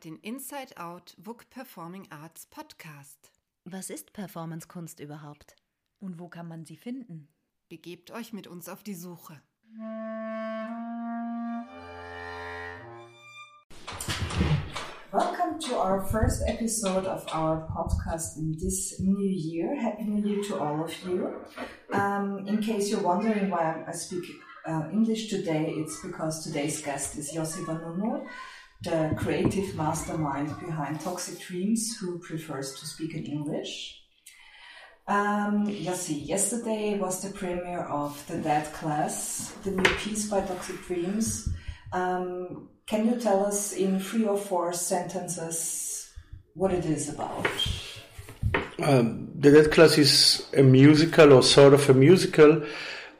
Hört den Inside Out WUK Performing Arts Podcast. Was ist Performancekunst überhaupt? Und wo kann man sie finden? Begebt euch mit uns auf die Suche. Welcome to our first episode of our podcast in this new year. Happy New Year to all of you. Um, in case you're wondering why I speak uh, English today, it's because today's guest is Yossi Vanunu, the creative mastermind behind Toxic Dreams, who prefers to speak in English. Um, See, yesterday was the premiere of The Dead Class, the new piece by Toxic Dreams. Um, can you tell us in three or four sentences what it is about? Um, the Dead Class is a musical or sort of a musical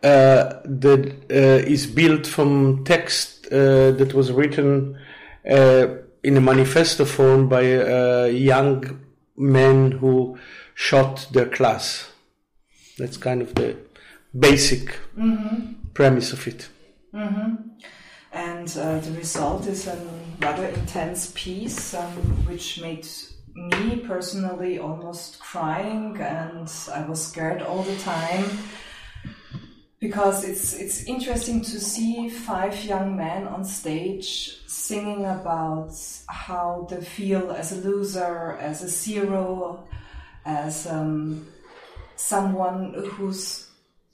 uh, that uh, is built from text uh, that was written in a manifesto form by a young men who shot their class. That's kind of the basic Mm-hmm. premise of it. Mm-hmm. And uh, the result is a rather intense piece, um, which made me personally almost crying, and I was scared all the time because it's it's interesting to see five young men on stage singing about how they feel as a loser, as a zero, as um, someone whose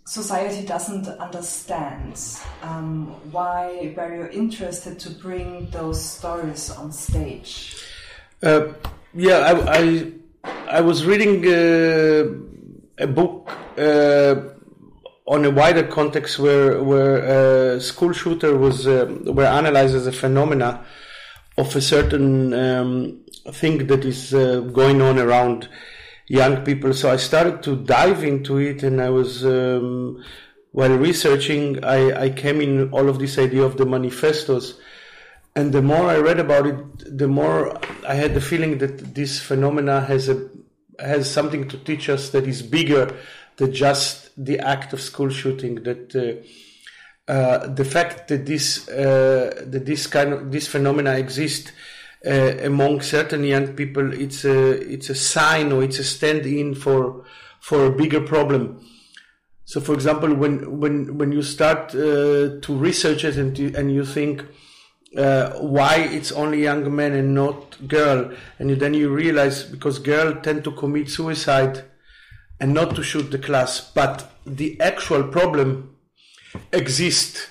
society doesn't understand. Um, why were you interested to bring those stories on stage? Uh, yeah, I, I, I was reading uh, a book uh, on a wider context where where a school shooter was uh, were analyzed as a phenomena of a certain um, thing that is uh, going on around young people. So I started to dive into it, and I was um, while researching, I, I came in all of this idea of the manifestos. And the more I read about it, the more I had the feeling that this phenomena has a has something to teach us that is bigger than just the act of school shooting. That uh, uh, the fact that this uh, that this kind of this phenomena exist uh, among certain young people, it's a it's a sign or it's a stand-in for for a bigger problem. So, for example, when when when you start uh, to research it and to, and you think uh, why it's only young men and not girl, and then you realize because girl tend to commit suicide and not to shoot the class, but the actual problem exists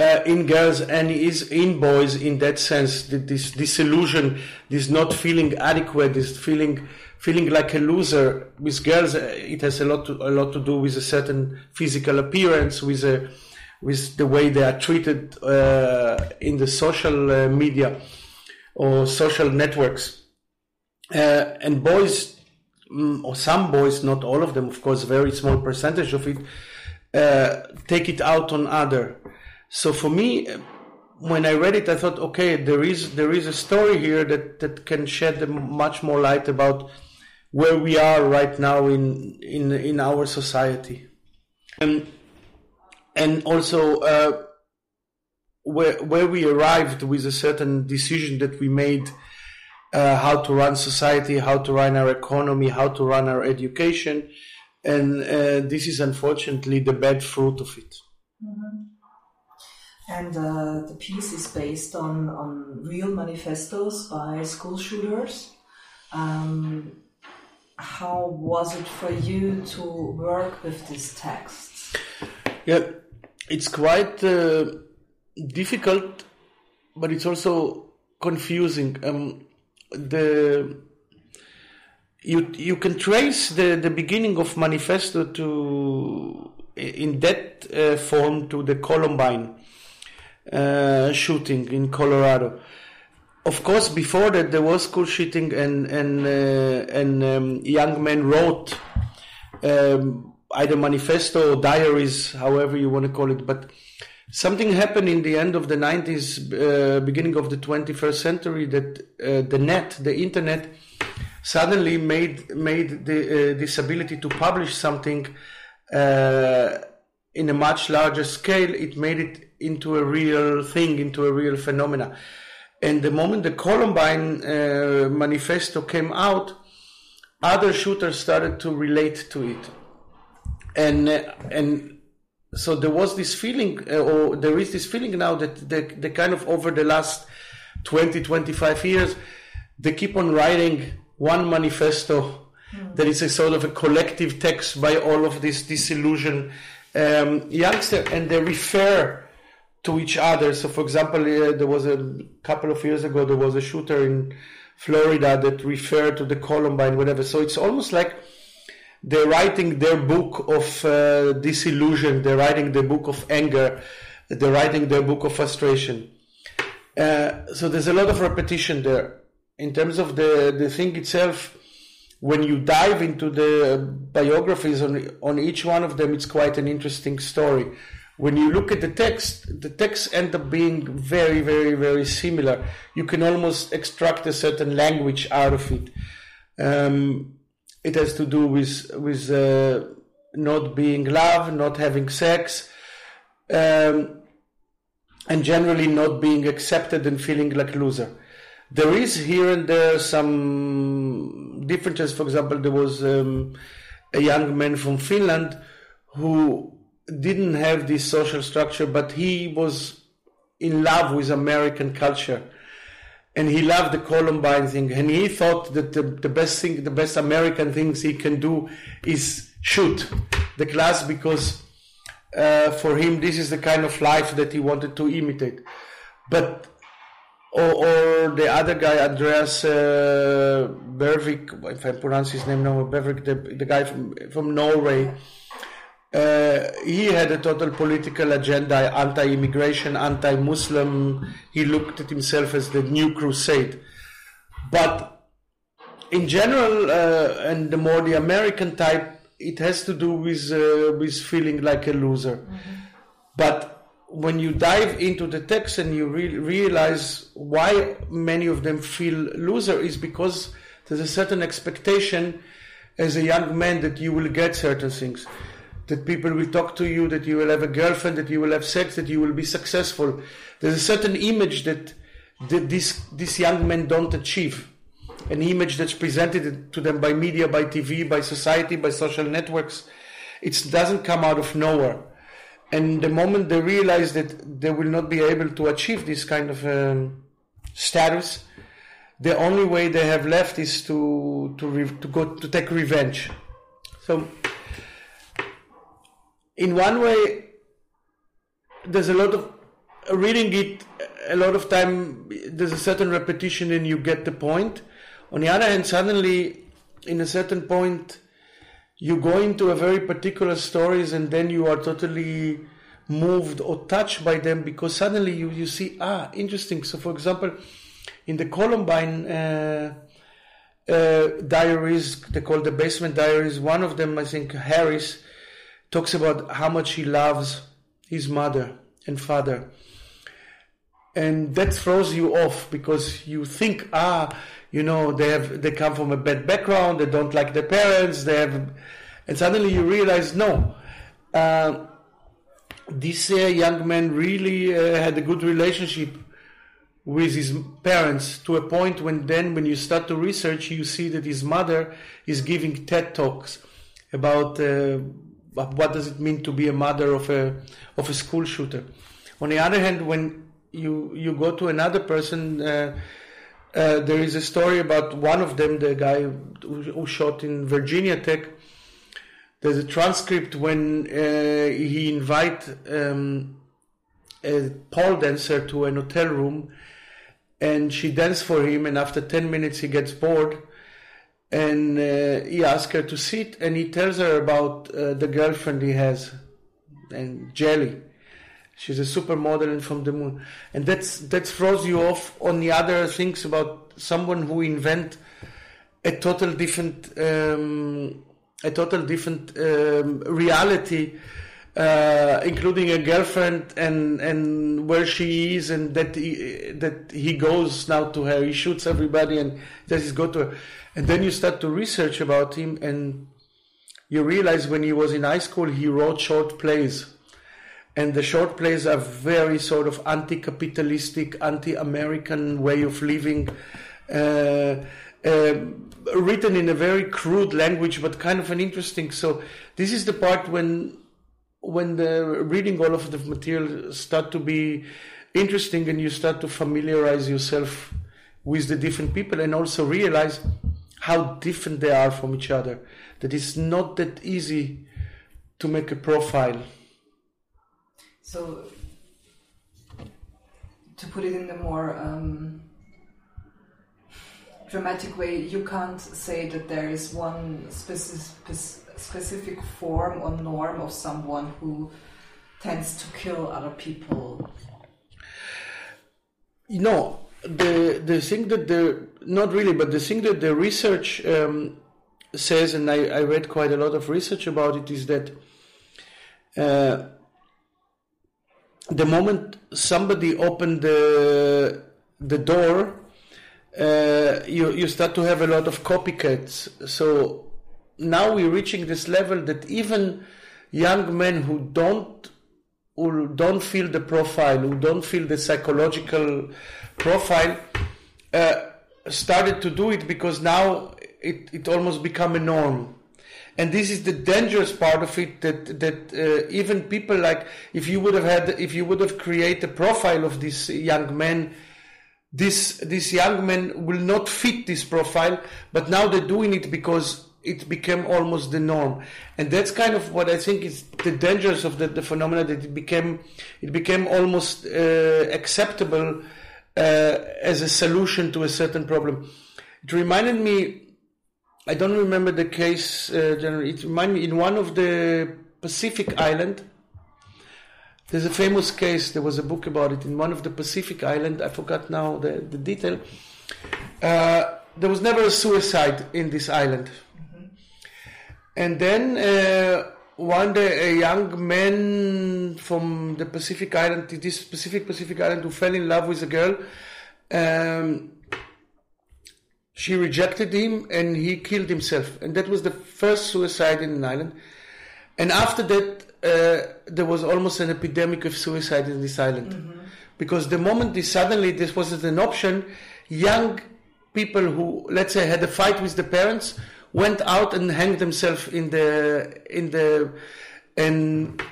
uh, in girls and is in boys in that sense. This disillusion, this not feeling adequate, this feeling feeling like a loser. With girls, uh, it has a lot to, a lot to do with a certain physical appearance, with a with the way they are treated uh, in the social uh, media or social networks. Uh, and boys, or some boys, not all of them, of course, very small percentage of it, uh, take it out on other. So for me, uh, when I read it, I thought, okay, there is there is a story here that that can shed much more light about where we are right now in in in our society, and and also uh, where where we arrived with a certain decision that we made. Uh, how to run society, how to run our economy, how to run our education, and uh, this is unfortunately the bad fruit of it. And uh, the piece is based on, on real manifestos by school shooters. Um, how was it for you to work with these texts? Yeah, it's quite uh, difficult, but it's also confusing. Um, the you you can trace the, the beginning of manifesto to in that uh, form to the Columbine uh, shooting in Colorado. Of course, before that there was school shooting, and and uh, and um, young men wrote um, either manifesto or diaries, however you want to call it. But something happened in the end of the 90s, uh, beginning of the 21st century, that uh, the net, the internet, suddenly made made the, uh, this ability to publish something uh, in a much larger scale. It made it into a real thing, into a real phenomena. And the moment the Columbine uh, manifesto came out, other shooters started to relate to it, and uh, and so there was this feeling, uh, or there is this feeling now that the, the kind of over the last 20, 25 years, they keep on writing one manifesto mm. that is a sort of a collective text by all of this disillusioned um, youngster, and they refer to each other. So, for example, uh, there was a couple of years ago, there was a shooter in Florida that referred to the Columbine, whatever. So it's almost like they're writing their book of uh, disillusion, they're writing their book of anger, they're writing their book of frustration. Uh, so there's a lot of repetition there. In terms of the, the thing itself, when you dive into the biographies on, on each one of them, it's quite an interesting story. When you look at the text, the texts end up being very, very, very similar. You can almost extract a certain language out of it. Um, it has to do with with uh, not being loved, not having sex, um, and generally not being accepted and feeling like a loser. There is here and there some differences. For example, there was um, a young man from Finland who didn't have this social structure, but he was in love with American culture and he loved the Columbine thing, and he thought that the, the best thing, the best American things he can do is shoot the class because uh, for him this is the kind of life that he wanted to imitate. But or, or the other guy, Andreas uh, Bervik, if I pronounce his name now, Bervik, the, the guy from from Norway uh, he had a total political agenda, anti-immigration, anti-Muslim. He looked at himself as the new crusade. But in general, uh, and the more the American type, it has to do with uh, with feeling like a loser. Mm-hmm. But when you dive into the text and you re- realize why many of them feel loser is because there's a certain expectation as a young man that you will get certain things that people will talk to you, that you will have a girlfriend, that you will have sex, that you will be successful. There's a certain image that, that this, these young men don't achieve. An image that's presented to them by media, by TV, by society, by social networks. It doesn't come out of nowhere. And the moment they realize that they will not be able to achieve this kind of um, status, the only way they have left is to to, re- to go to take revenge. So in one way, there's a lot of reading it. A lot of time, there's a certain repetition, and you get the point. On the other hand, suddenly, in a certain point, you go into a very particular stories, and then you are totally moved or touched by them because suddenly you, you see ah interesting so for example in the columbine uh, uh, diaries they call the basement diaries one of them i think harris talks about how much he loves his mother and father. And that throws you off because you think, ah, you know, they have they come from a bad background, they don't like their parents, they have, and suddenly you realize, no, uh, this uh, young man really uh, had a good relationship with his parents to a point when then when you start to research you see that his mother is giving TED talks about uh, what does it mean to be a mother of a of a school shooter? On the other hand, when you you go to another person, uh, uh, there is a story about one of them, the guy who, who shot in Virginia Tech. There's a transcript when uh, he invite um, a pole dancer to an hotel room, and she dances for him, and after ten minutes he gets bored and uh, he asks her to sit and he tells her about uh, the girlfriend he has and jelly. She's a supermodel and from the moon. And that's that throws you off on the other things about someone who invent a total different um, a total different um, reality uh, including a girlfriend and and where she is and that he, that he goes now to her. He shoots everybody and that he's go to her and then you start to research about him, and you realize when he was in high school, he wrote short plays. and the short plays are very sort of anti-capitalistic, anti-American way of living, uh, uh, written in a very crude language, but kind of an interesting. So this is the part when when the reading all of the material start to be interesting, and you start to familiarize yourself with the different people, and also realize how different they are from each other. That it's not that easy to make a profile. So, to put it in a more um, dramatic way, you can't say that there is one specific, specific form or norm of someone who tends to kill other people. No, the the thing that the not really, but the thing that the research um, says, and I, I read quite a lot of research about it, is that. Uh, the moment somebody opened the the door, uh, you you start to have a lot of copycats. So now we're reaching this level that even young men who don't who don't feel the profile, who don't feel the psychological profile, uh, started to do it because now it, it almost become a norm. And this is the dangerous part of it that that uh, even people like if you would have had if you would have created a profile of this young man this this young man will not fit this profile but now they're doing it because it became almost the norm and that's kind of what i think is the dangers of the, the phenomena that it became it became almost uh, acceptable uh, as a solution to a certain problem it reminded me I don't remember the case. Uh, generally, it reminded me in one of the Pacific Island. There's a famous case. There was a book about it in one of the Pacific Island. I forgot now the the detail. Uh, there was never a suicide in this island. And then uh, one day a young man from the Pacific Island, this specific Pacific Island, who fell in love with a girl. Um, she rejected him and he killed himself. And that was the first suicide in an island. And after that, uh, there was almost an epidemic of suicide in this island. Mm-hmm. Because the moment this suddenly this wasn't an option, young people who, let's say, had a fight with the parents went out and hanged themselves in the, in the, and,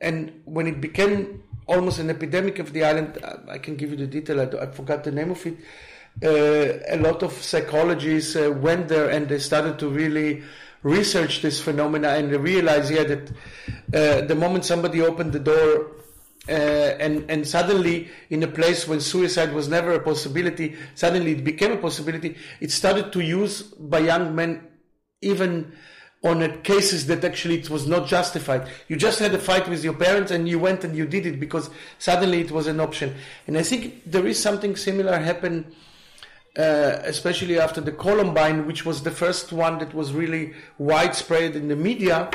and when it became almost an epidemic of the island, I can give you the detail, I, I forgot the name of it uh, a lot of psychologists uh, went there and they started to really research this phenomena and they realized, yeah, that uh, the moment somebody opened the door uh, and and suddenly in a place when suicide was never a possibility, suddenly it became a possibility. It started to use by young men even on cases that actually it was not justified. You just had a fight with your parents and you went and you did it because suddenly it was an option. And I think there is something similar happen uh, especially after the Columbine, which was the first one that was really widespread in the media,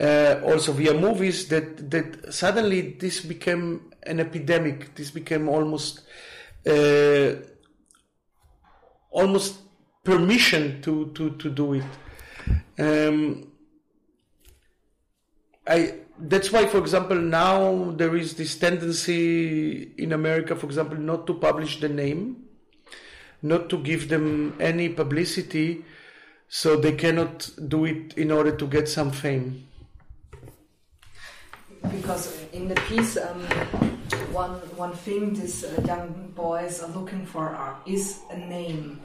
uh, also via movies, that, that suddenly this became an epidemic. This became almost uh, almost permission to, to, to do it. Um, I that's why, for example, now there is this tendency in America, for example, not to publish the name not to give them any publicity so they cannot do it in order to get some fame. Because in the piece, um, one one thing these uh, young boys are looking for are, is a name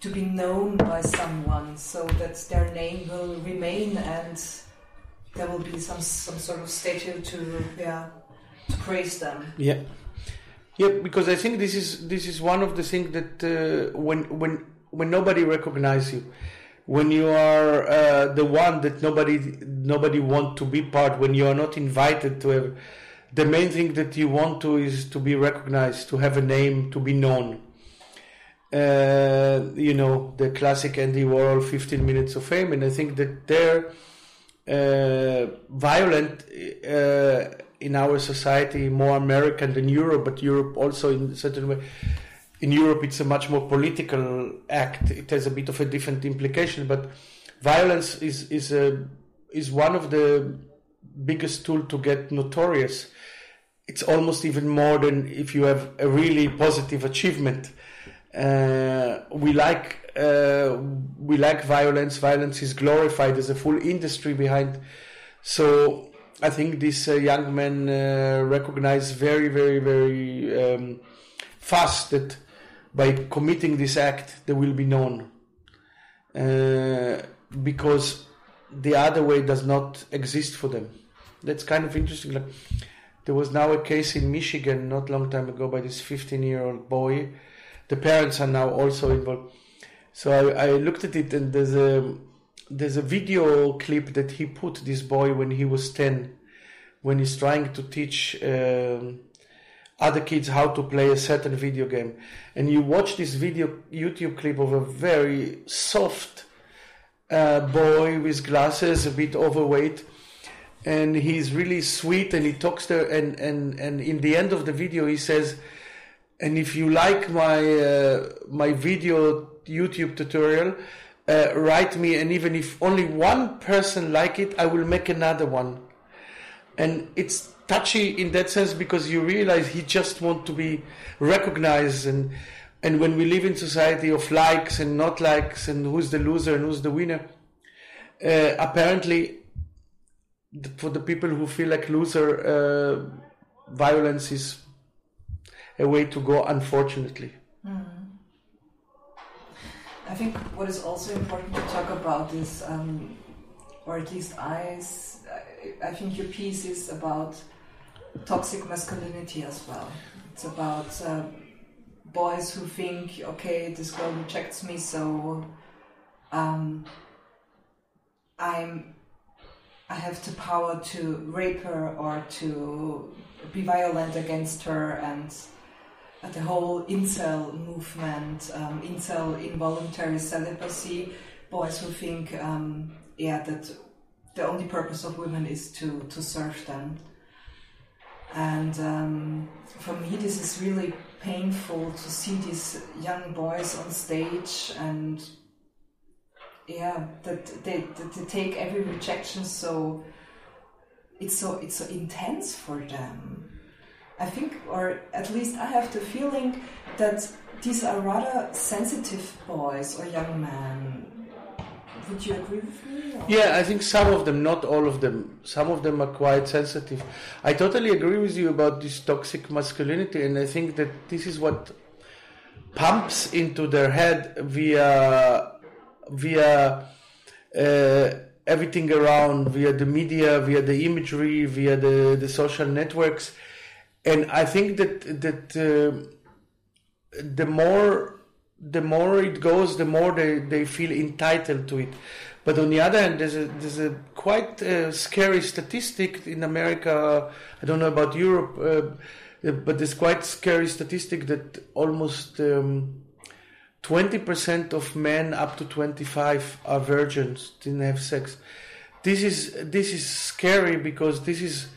to be known by someone, so that their name will remain and there will be some some sort of statue to yeah to praise them. Yeah. Yeah, because I think this is this is one of the things that uh, when when when nobody recognizes you, when you are uh, the one that nobody nobody want to be part, when you are not invited to have, the main thing that you want to is to be recognized, to have a name, to be known. Uh, you know the classic Andy Warhol, fifteen minutes of fame, and I think that they're uh, violent uh, in our society more American than Europe, but Europe also in certain way. In Europe, it's a much more political act. It has a bit of a different implication, but violence is is a is one of the biggest tool to get notorious. It's almost even more than if you have a really positive achievement. Uh, we like uh, we like violence. Violence is glorified. There's a full industry behind. So I think this uh, young man uh, recognized very, very, very um, fast that by committing this act, they will be known. Uh, because the other way does not exist for them. That's kind of interesting. Like, there was now a case in Michigan not long time ago by this 15 year old boy. The parents are now also involved. So I, I looked at it and there's a there's a video clip that he put this boy when he was 10 when he's trying to teach um, other kids how to play a certain video game. And you watch this video youtube clip of a very soft uh, boy with glasses a bit overweight. And he's really sweet and he talks there and, and, and in the end of the video he says and if you like my uh, my video youtube tutorial uh, write me and even if only one person like it i will make another one. And it's touchy in that sense because you realize he just wants to be recognized and and when we live in society of likes and not likes and who's the loser and who's the winner uh, apparently for the people who feel like loser uh, violence is a way to go unfortunately mm. I think what is also important to talk about is, um, or at least I, I think your piece is about toxic masculinity as well. It's about uh, boys who think, okay, this girl rejects me, so um, I'm, I have the power to rape her or to be violent against her and the whole incel movement, um, incel involuntary celibacy, boys who think, um, yeah, that the only purpose of women is to, to serve them. And um, for me, this is really painful to see these young boys on stage and yeah, that they, that they take every rejection so it's so it's so intense for them I think, or at least I have the feeling that these are rather sensitive boys or young men. Would you agree with me? Or? Yeah, I think some of them, not all of them. Some of them are quite sensitive. I totally agree with you about this toxic masculinity, and I think that this is what pumps into their head via via uh, everything around, via the media, via the imagery, via the, the social networks and I think that that uh, the more the more it goes, the more they, they feel entitled to it. But on the other hand, there's a there's a quite uh, scary statistic in America. I don't know about Europe, uh, but there's quite scary statistic that almost um, twenty percent of men up to twenty five are virgins, didn't have sex. This is this is scary because this is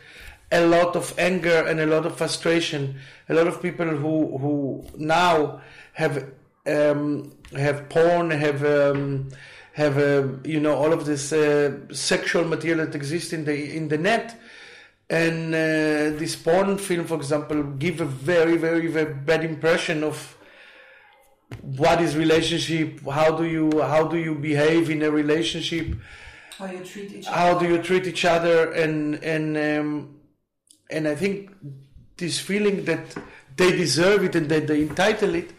a lot of anger and a lot of frustration. A lot of people who who now have um, have porn, have um, have uh, you know all of this uh, sexual material that exists in the in the net, and uh, this porn film, for example, give a very very very bad impression of what is relationship. How do you how do you behave in a relationship? How you treat each other. How do you treat each other and and um, and I think this feeling that they deserve it and that they entitle it,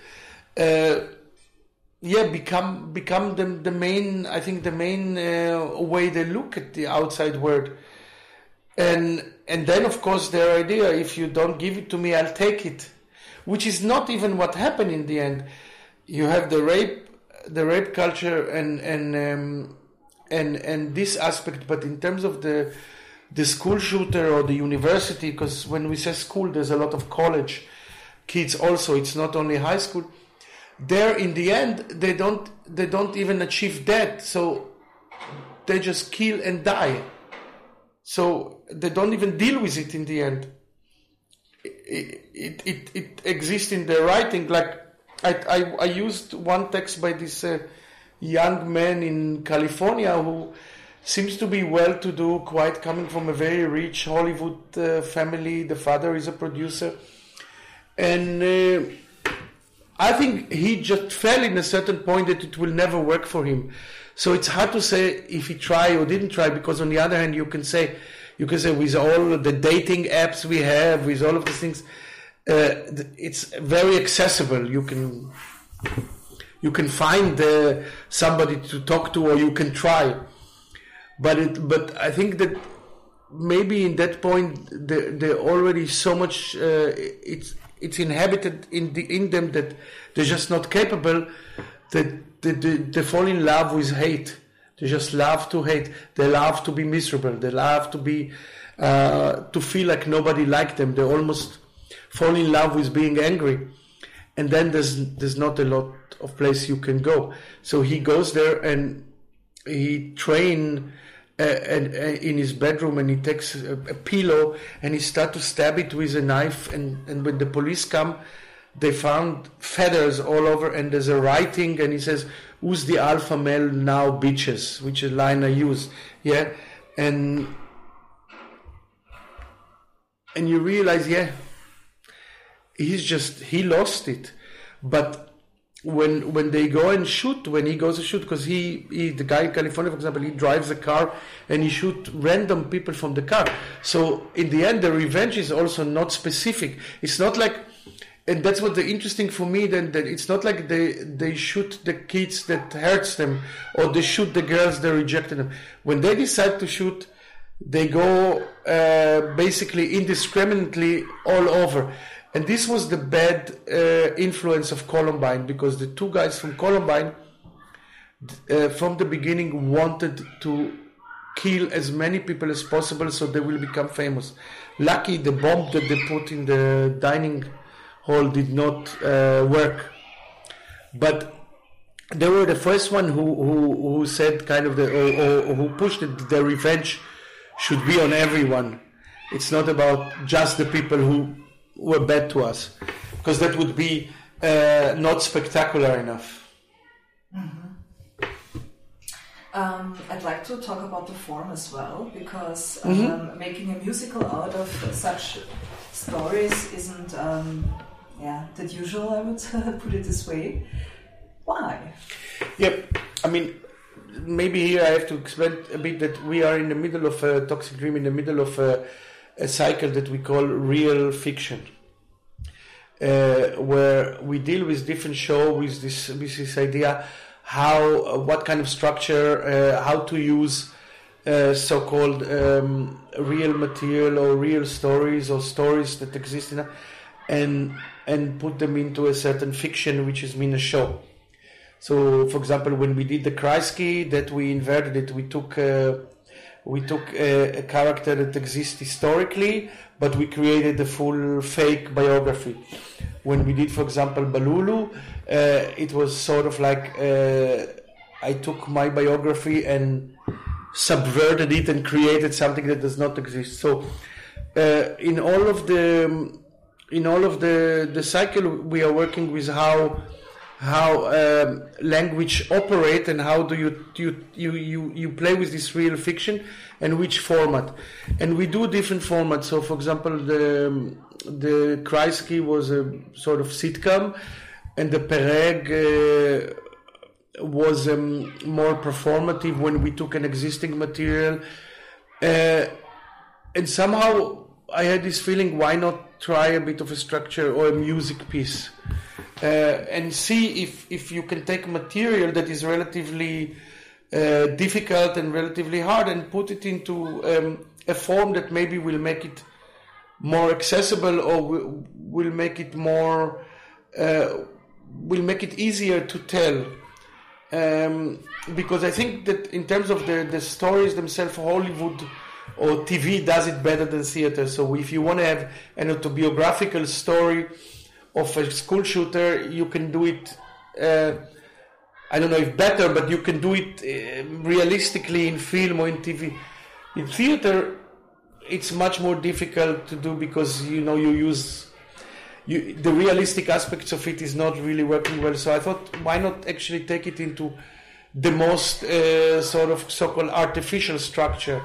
yeah, become become the, the main. I think the main uh, way they look at the outside world, and and then of course their idea: if you don't give it to me, I'll take it, which is not even what happened in the end. You have the rape, the rape culture, and and um, and and this aspect, but in terms of the the school shooter or the university, because when we say school, there's a lot of college kids also. It's not only high school. There, in the end, they don't they don't even achieve that. So they just kill and die. So they don't even deal with it in the end. It it it, it exists in their writing. Like I, I I used one text by this uh, young man in California who seems to be well to do, quite coming from a very rich Hollywood uh, family. The father is a producer. And uh, I think he just fell in a certain point that it will never work for him. So it's hard to say if he tried or didn't try because on the other hand, you can say, you can say with all the dating apps we have, with all of these things, uh, it's very accessible. You can you can find uh, somebody to talk to, or you can try. But it, but I think that maybe in that point they're, they're already so much. Uh, it's it's inhabited in the in them that they're just not capable. That they, they, they fall in love with hate. They just love to hate. They love to be miserable. They love to be uh, to feel like nobody liked them. They almost fall in love with being angry, and then there's there's not a lot of place you can go. So he goes there and he train uh, and, uh, in his bedroom and he takes a, a, pillow and he start to stab it with a knife and, and when the police come they found feathers all over and there's a writing and he says who's the alpha male now bitches? Which is a line i use yeah? And and you realize yeah he's just he lost it. But when when they go and shoot, when he goes to shoot, because he, he, the guy in California, for example, he drives a car and he shoot random people from the car. So in the end, the revenge is also not specific. It's not like, and that's what the interesting for me. Then that it's not like they they shoot the kids that hurts them, or they shoot the girls that rejected them. When they decide to shoot, they go uh, basically indiscriminately all over. And this was the bad uh, influence of Columbine because the two guys from Columbine, uh, from the beginning, wanted to kill as many people as possible so they will become famous. Lucky the bomb that they put in the dining hall did not uh, work. But they were the first one who, who, who said kind of the, or, or who pushed it, the revenge should be on everyone. It's not about just the people who were bad to us, because that would be uh, not spectacular enough. Mm-hmm. Um, I'd like to talk about the form as well, because um, mm-hmm. making a musical out of such stories isn't, um, yeah, that usual. I would put it this way. Why? Yep. I mean, maybe here I have to explain a bit that we are in the middle of a toxic dream, in the middle of a a cycle that we call real fiction, uh, where we deal with different show with this with this idea how what kind of structure, uh, how to use uh, so-called um, real material or real stories or stories that exist in, a, and and put them into a certain fiction, which is mean a show. So, for example, when we did the Kreisky, that we inverted it, we took uh, we took a, a, character that exists historically, but we created a full fake biography. When we did, for example, Balulu, uh, it was sort of like uh, I took my biography and subverted it and created something that does not exist. So, uh, in all of the in all of the the cycle, we are working with how how um, language operate and how do you, you you you you play with this real fiction and which format. And we do different formats. So for example the the Kreisky was a sort of sitcom and the Pereg uh, was um, more performative when we took an existing material. Uh, and somehow I had this feeling why not try a bit of a structure or a music piece uh, and see if, if you can take material that is relatively uh, difficult and relatively hard and put it into um, a form that maybe will make it more accessible or will, will make it more uh, will make it easier to tell. Um, because I think that in terms of the, the stories themselves Hollywood or TV does it better than theater. So if you want to have an autobiographical story of a school shooter, you can do it. Uh, I don't know if better, but you can do it uh, realistically in film or in TV. In theater, it's much more difficult to do because you know you use you, the realistic aspects of it is not really working well. So I thought, why not actually take it into the most uh, sort of so-called artificial structure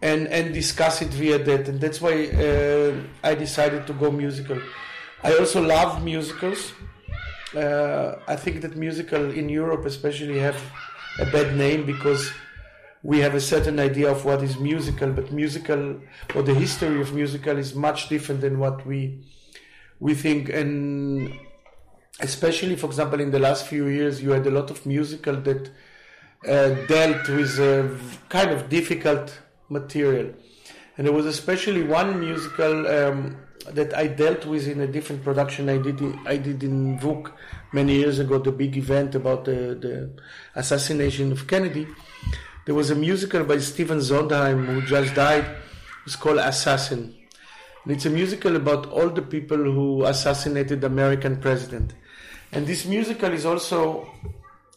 and and discuss it via that and that's why uh, I decided to go musical I also love musicals. Uh, I think that musical in Europe especially have a bad name because we have a certain idea of what is musical but musical or the history of musical is much different than what we we think. And especially for example in the last few years you had a lot of musical that uh, dealt with a kind of difficult material. And there was especially one musical um, that I dealt with in a different production I did I did in WUK many years ago the big event about the, the assassination of Kennedy. There was a musical by Stephen Sondheim who just died. It's called Assassin. And it's a musical about all the people who assassinated the American president. And this musical is also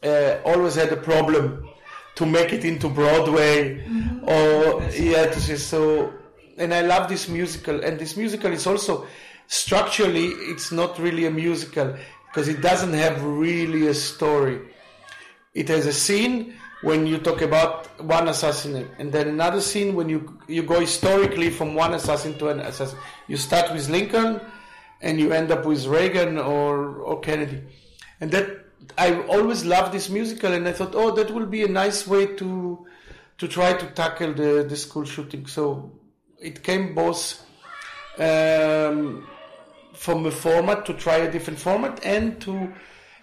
uh, always had a problem to make it into Broadway mm-hmm. or yeah to say so and I love this musical and this musical is also structurally it's not really a musical because it doesn't have really a story it has a scene when you talk about one assassin and then another scene when you you go historically from one assassin to an assassin you start with Lincoln and you end up with Reagan or, or Kennedy. And that I always loved this musical, and I thought, oh, that will be a nice way to to try to tackle the, the school shooting. So it came both um, from a format to try a different format, and to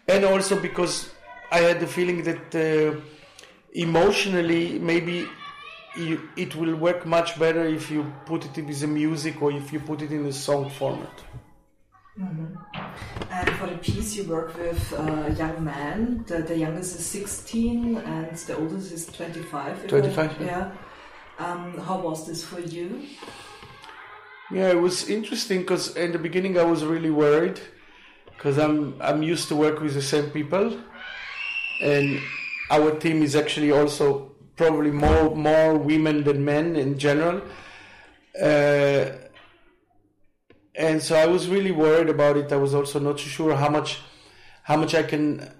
and also because I had the feeling that uh, emotionally maybe you, it will work much better if you put it with the music or if you put it in a song format. Mm-hmm. And for the piece, you work with uh, young men. The, the youngest is 16 and the oldest is 25. 25, yeah. yeah. Um, how was this for you? Yeah, it was interesting because in the beginning I was really worried because I'm I'm used to work with the same people, and our team is actually also probably more more women than men in general. Uh, and so I was really worried about it. I was also not sure how much how much I can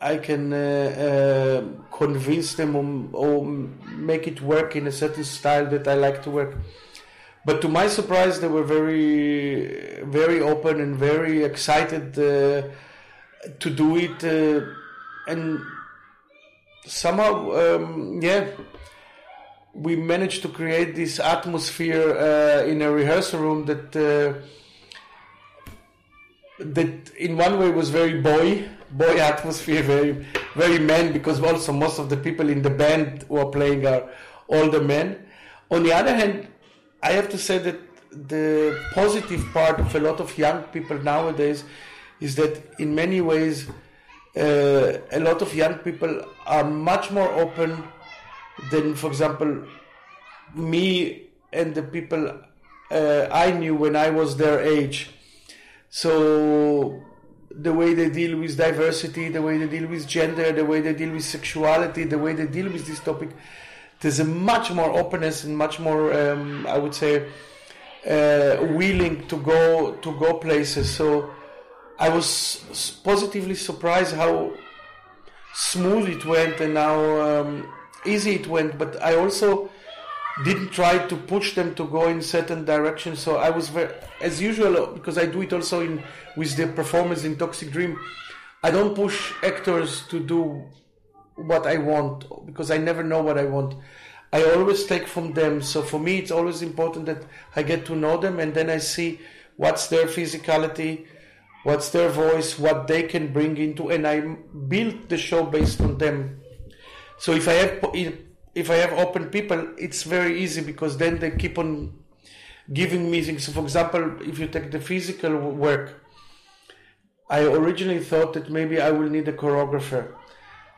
I can uh, uh, convince them or, or, make it work in a certain style that I like to work. But to my surprise, they were very very open and very excited uh, to do it, uh, and somehow, um, yeah we managed to create this atmosphere uh, in a rehearsal room that uh, that in one way was very boy boy atmosphere very very men because also most of the people in the band who are playing are older men on the other hand i have to say that the positive part of a lot of young people nowadays is that in many ways uh, a lot of young people are much more open than, for example, me and the people uh, I knew when I was their age. So the way they deal with diversity, the way they deal with gender, the way they deal with sexuality, the way they deal with this topic, there's a much more openness and much more, um, I would say, uh, willing to go to go places. So I was positively surprised how smooth it went and how um, easy it went, but I also didn't try to push them to go in certain directions. So I was very, as usual, because I do it also in with the performance in Toxic Dream. I don't push actors to do what I want because I never know what I want. I always take from them. So for me, it's always important that I get to know them and then I see what's their physicality, what's their voice, what they can bring into, and I build the show based on them. So if I have if I have open people, it's very easy because then they keep on giving me things. So for example, if you take the physical work, I originally thought that maybe I will need a choreographer.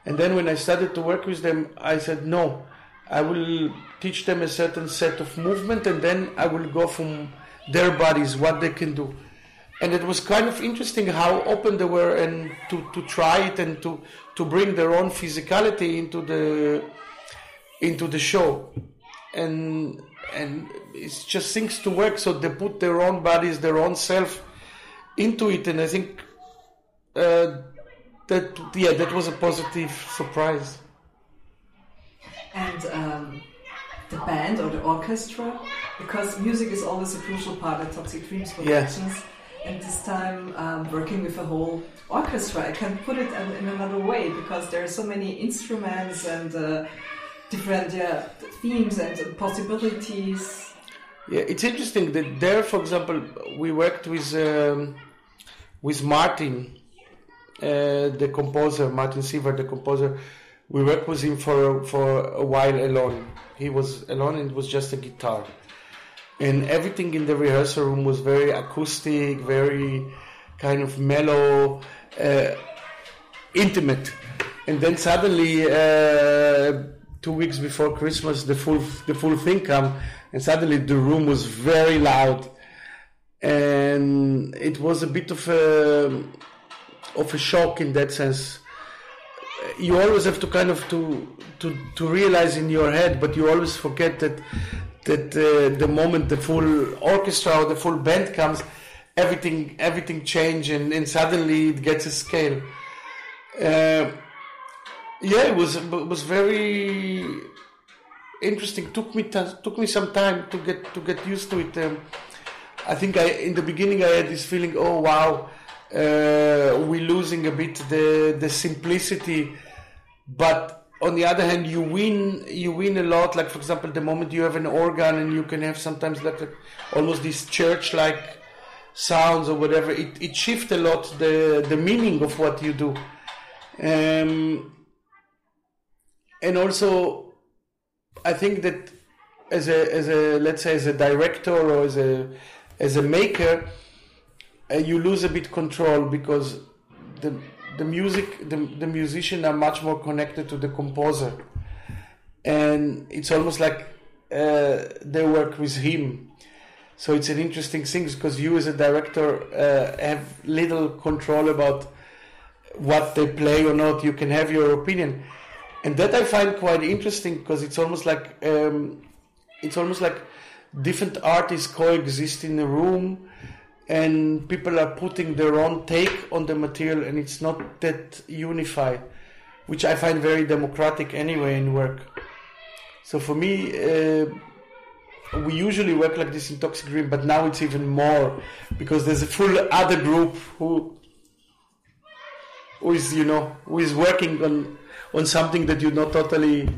And then when I started to work with them, I said, no, I will teach them a certain set of movement and then I will go from their bodies, what they can do and it was kind of interesting how open they were and to, to try it and to, to bring their own physicality into the into the show and and it's just things to work so they put their own bodies their own self into it and i think uh, that yeah, that was a positive surprise. And um, the band or the orchestra, because music is always a crucial part of Toxic Dreams productions. Yes. And this time, um, working with a whole orchestra, I can put it in, in another way because there are so many instruments and uh, different yeah, themes and possibilities. Yeah, it's interesting that there, for example, we worked with um, with Martin, uh, the composer, Martin Siewert, the composer. We worked with him for for a while alone. He was alone, and it was just a guitar, and everything in the rehearsal room was very acoustic, very kind of mellow, uh, intimate. And then suddenly, uh, two weeks before Christmas, the full the full thing come, and suddenly the room was very loud, and it was a bit of a of a shock in that sense. You always have to kind of to to to realize in your head, but you always forget that that uh, the moment the full orchestra or the full band comes, everything everything change and, and suddenly it gets a scale. Uh, yeah, it was it was very interesting. took me took me some time to get to get used to it. Um, I think I in the beginning I had this feeling, oh wow, uh, we're losing a bit the the simplicity, but on the other hand, you win you win a lot. Like for example, the moment you have an organ and you can have sometimes like a, almost these church like sounds or whatever, it it shifts a lot the the meaning of what you do. Um, and also I think that as a as a let's say as a director or as a as a maker, uh, you lose a bit control because the the music the, the musician are much more connected to the composer, and it's almost like uh, they work with him. So it's an interesting thing because you as a director uh, have little control about what they play or not. You can have your opinion and that I find quite interesting because it's almost like um, it's almost like different artists coexist in a room, and people are putting their own take on the material, and it's not that unified, which I find very democratic anyway in work. So for me. Uh, we usually work like this in Toxic Dream, but now it's even more because there's a full other group who who is you know who is working on on something that you not totally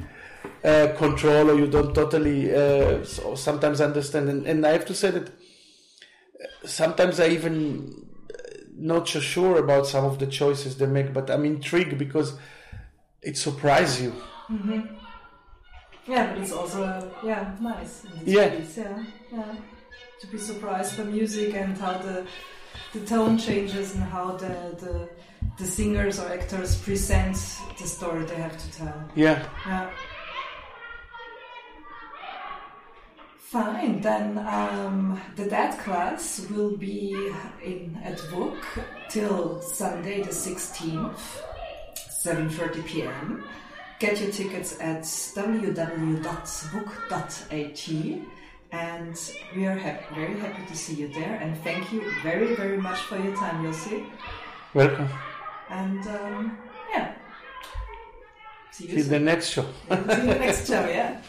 uh, control or you don't totally uh, so sometimes understand. And, and, I have to say that uh, sometimes I even uh, not so sure about some of the choices they make, but I'm intrigued because it surprises you. Mm-hmm. Yeah, but it's also yeah nice. yeah. Case. yeah, yeah. To be surprised by music and how the the tone changes and how the the the singers or actors present the story they have to tell. Yeah. Yeah. Fine, then um, the Dead class will be in at WUK till Sunday the 16th, 7.30 p.m. Get your tickets at www.wuk.at and we are happy, very happy to see you there and thank you very, very much for your time, Yosi. Welcome. And um, yeah. See you See the next show. See you the next show, yeah.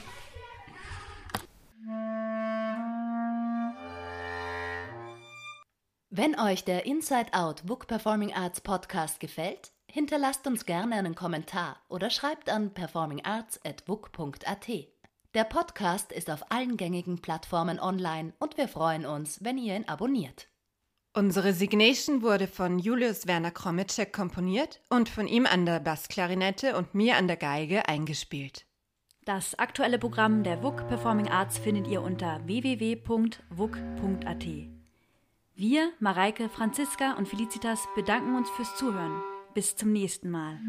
Wenn euch der Inside Out Book Performing Arts Podcast gefällt, hinterlasst uns gerne einen Kommentar oder schreibt an performingarts.book.at. Der Podcast ist auf allen gängigen Plattformen online und wir freuen uns, wenn ihr ihn abonniert. Unsere Signation wurde von Julius Werner Kromitschek komponiert und von ihm an der Bassklarinette und mir an der Geige eingespielt. Das aktuelle Programm der WUK Performing Arts findet ihr unter www.wuk.at. Wir, Mareike, Franziska und Felicitas bedanken uns fürs Zuhören. Bis zum nächsten Mal.